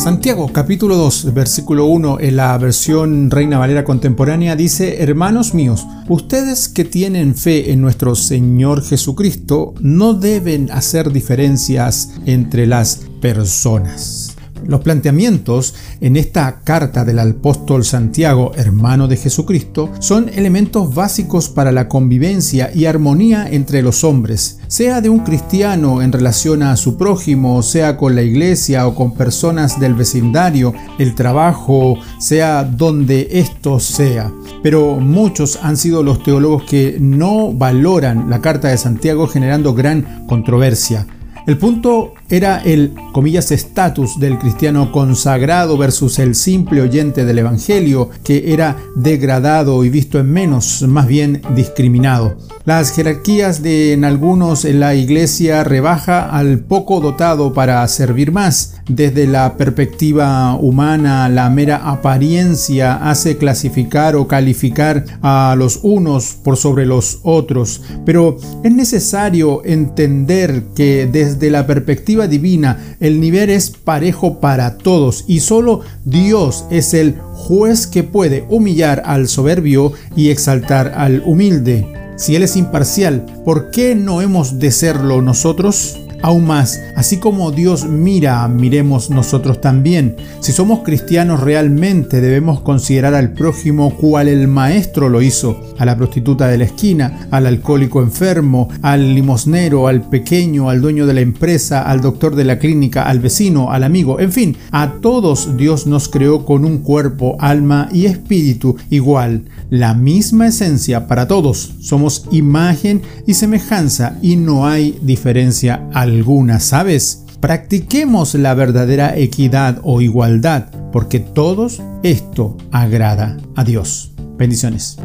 Santiago capítulo 2 versículo 1 en la versión Reina Valera contemporánea dice, Hermanos míos, ustedes que tienen fe en nuestro Señor Jesucristo no deben hacer diferencias entre las personas. Los planteamientos en esta carta del apóstol Santiago, hermano de Jesucristo, son elementos básicos para la convivencia y armonía entre los hombres, sea de un cristiano en relación a su prójimo, sea con la iglesia o con personas del vecindario, el trabajo, sea donde esto sea. Pero muchos han sido los teólogos que no valoran la carta de Santiago generando gran controversia. El punto era el, comillas, estatus del cristiano consagrado versus el simple oyente del Evangelio, que era degradado y visto en menos, más bien discriminado. Las jerarquías de en algunos en la iglesia rebaja al poco dotado para servir más. Desde la perspectiva humana, la mera apariencia hace clasificar o calificar a los unos por sobre los otros, pero es necesario entender que desde la perspectiva divina el nivel es parejo para todos y solo Dios es el juez que puede humillar al soberbio y exaltar al humilde. Si Él es imparcial, ¿por qué no hemos de serlo nosotros? Aún más, así como Dios mira, miremos nosotros también. Si somos cristianos realmente debemos considerar al prójimo cual el Maestro lo hizo, a la prostituta de la esquina, al alcohólico enfermo, al limosnero, al pequeño, al dueño de la empresa, al doctor de la clínica, al vecino, al amigo, en fin, a todos Dios nos creó con un cuerpo, alma y espíritu igual, la misma esencia para todos. Somos imagen y semejanza y no hay diferencia alguna alguna, ¿sabes? Practiquemos la verdadera equidad o igualdad, porque todos esto agrada a Dios. Bendiciones.